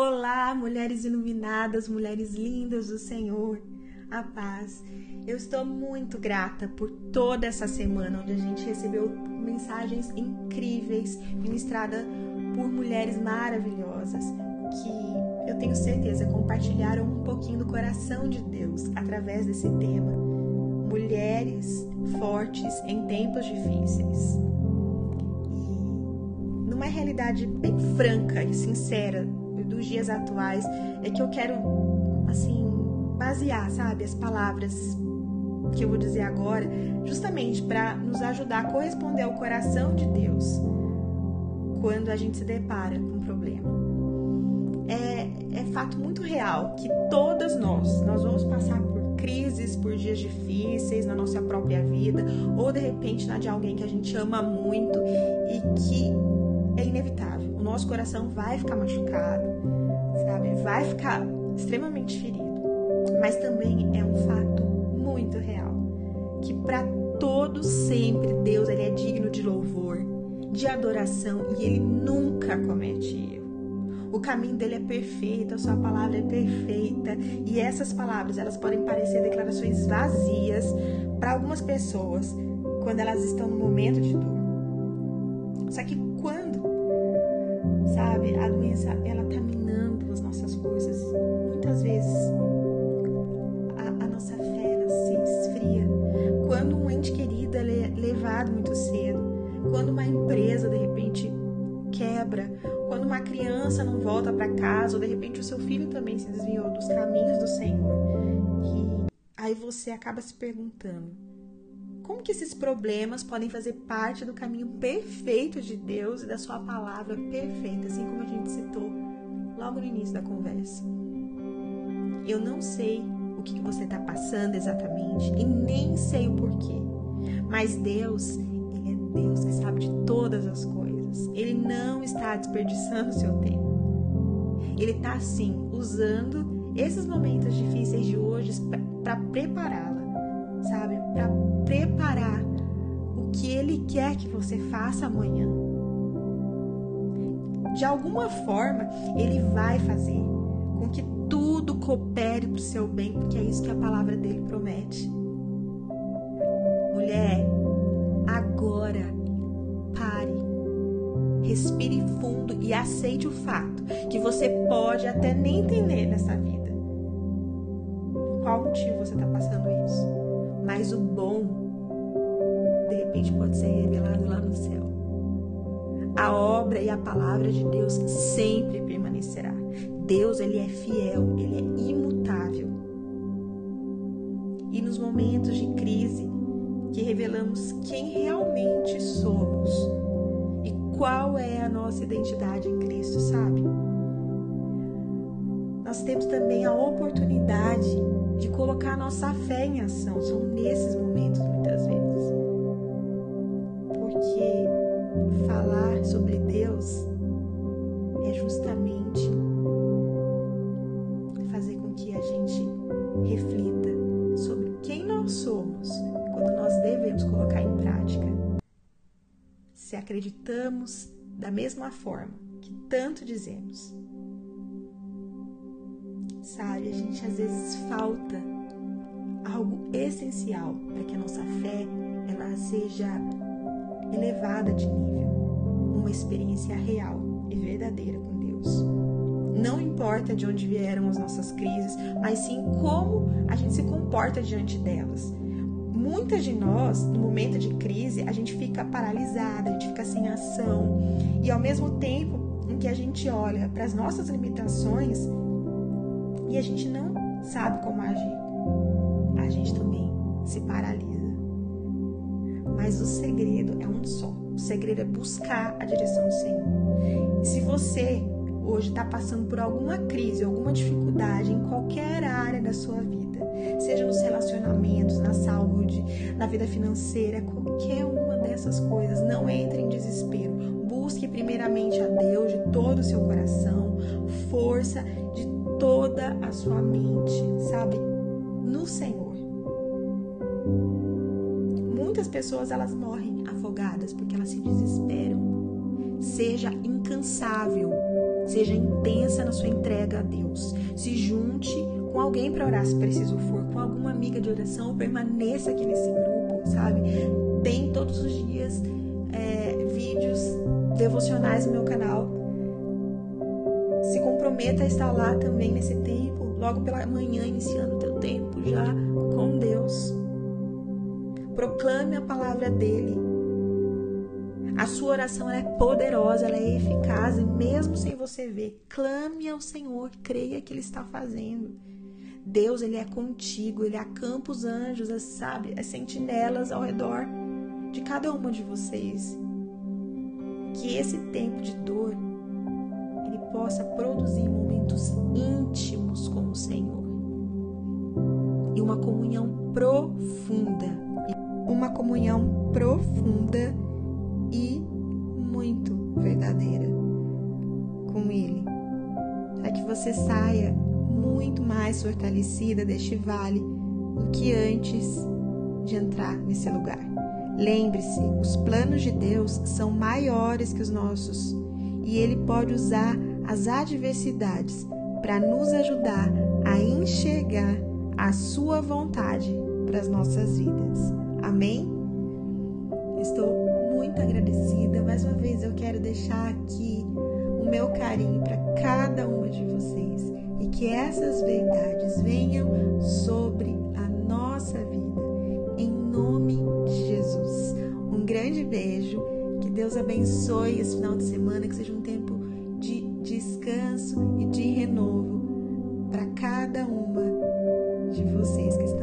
Olá, mulheres iluminadas, mulheres lindas do Senhor, a paz. Eu estou muito grata por toda essa semana onde a gente recebeu mensagens incríveis ministradas por mulheres maravilhosas que eu tenho certeza compartilharam um pouquinho do coração de Deus através desse tema. Mulheres fortes em tempos difíceis. E numa realidade bem franca e sincera dos dias atuais é que eu quero, assim, basear, sabe, as palavras que eu vou dizer agora, justamente para nos ajudar a corresponder ao coração de Deus quando a gente se depara com um problema. É, é fato muito real que todas nós, nós vamos passar por crises, por dias difíceis na nossa própria vida, ou de repente na de alguém que a gente ama muito e que é inevitável. Nosso coração vai ficar machucado, sabe? Vai ficar extremamente ferido. Mas também é um fato muito real que para todos sempre Deus ele é digno de louvor, de adoração e ele nunca comete erro. O caminho dele é perfeito, a sua palavra é perfeita e essas palavras elas podem parecer declarações vazias para algumas pessoas quando elas estão no momento de dor. Só que sabe, a doença ela tá minando as nossas coisas, muitas vezes a, a nossa fé ela se esfria. Quando um ente querido é levado muito cedo, quando uma empresa de repente quebra, quando uma criança não volta para casa, ou de repente o seu filho também se desviou dos caminhos do Senhor. E aí você acaba se perguntando: como que esses problemas podem fazer parte do caminho perfeito de Deus e da sua palavra perfeita, assim como a gente citou logo no início da conversa. Eu não sei o que você está passando exatamente e nem sei o porquê, mas Deus, Ele é Deus que sabe de todas as coisas. Ele não está desperdiçando o seu tempo. Ele está, sim, usando esses momentos difíceis de hoje para prepará-la sabe? Ele quer que você faça amanhã. De alguma forma, Ele vai fazer com que tudo coopere para o seu bem, porque é isso que a palavra dele promete. Mulher, agora pare, respire fundo e aceite o fato que você pode até nem entender nessa vida. Qual motivo você está passando isso? mas o bom, pode ser revelado lá no céu. A obra e a palavra de Deus sempre permanecerá. Deus, ele é fiel, ele é imutável. E nos momentos de crise, que revelamos quem realmente somos e qual é a nossa identidade em Cristo, sabe? Nós temos também a oportunidade de colocar a nossa fé em ação. São nesses momentos, sobre Deus é justamente fazer com que a gente reflita sobre quem nós somos quando nós devemos colocar em prática. Se acreditamos da mesma forma que tanto dizemos sabe? A gente às vezes falta algo essencial para que a nossa fé ela seja elevada de nível, uma experiência real e verdadeira com Deus. Não importa de onde vieram as nossas crises, mas sim como a gente se comporta diante delas. Muitas de nós, no momento de crise, a gente fica paralisada, a gente fica sem ação, e ao mesmo tempo em que a gente olha para as nossas limitações, e a gente não sabe como agir, a gente também se paralisa. Mas o segredo é um só. Segredo é buscar a direção do Senhor. Se você hoje está passando por alguma crise, alguma dificuldade em qualquer área da sua vida, seja nos relacionamentos, na saúde, na vida financeira, qualquer uma dessas coisas, não entre em desespero. Busque primeiramente a Deus de todo o seu coração, força de toda a sua mente, sabe? No Senhor. Muitas pessoas elas morrem afogadas porque elas se desesperam. Seja incansável Seja intensa na sua entrega a Deus. Se junte com alguém para orar se preciso for, com alguma amiga de oração, permaneça aqui nesse grupo, sabe? Tem todos os dias é, vídeos devocionais no meu canal. Se comprometa a estar lá também nesse tempo, logo pela manhã, iniciando o teu tempo já com Deus. Proclame a palavra dele. A sua oração é poderosa, ela é eficaz, e mesmo sem você ver, clame ao Senhor, creia que Ele está fazendo. Deus, Ele é contigo, Ele acampa os anjos, as, sabe, as sentinelas ao redor de cada uma de vocês. Que esse tempo de dor, Ele possa produzir momentos íntimos com o Senhor. E uma comunhão profunda uma comunhão profunda e muito verdadeira com Ele, para que você saia muito mais fortalecida deste vale do que antes de entrar nesse lugar. Lembre-se, os planos de Deus são maiores que os nossos e Ele pode usar as adversidades para nos ajudar a enxergar a Sua vontade para as nossas vidas. Amém? Estou muito agradecida. Mais uma vez eu quero deixar aqui o meu carinho para cada uma de vocês e que essas verdades venham sobre a nossa vida. Em nome de Jesus. Um grande beijo. Que Deus abençoe esse final de semana, que seja um tempo de descanso e de renovo para cada uma de vocês que estão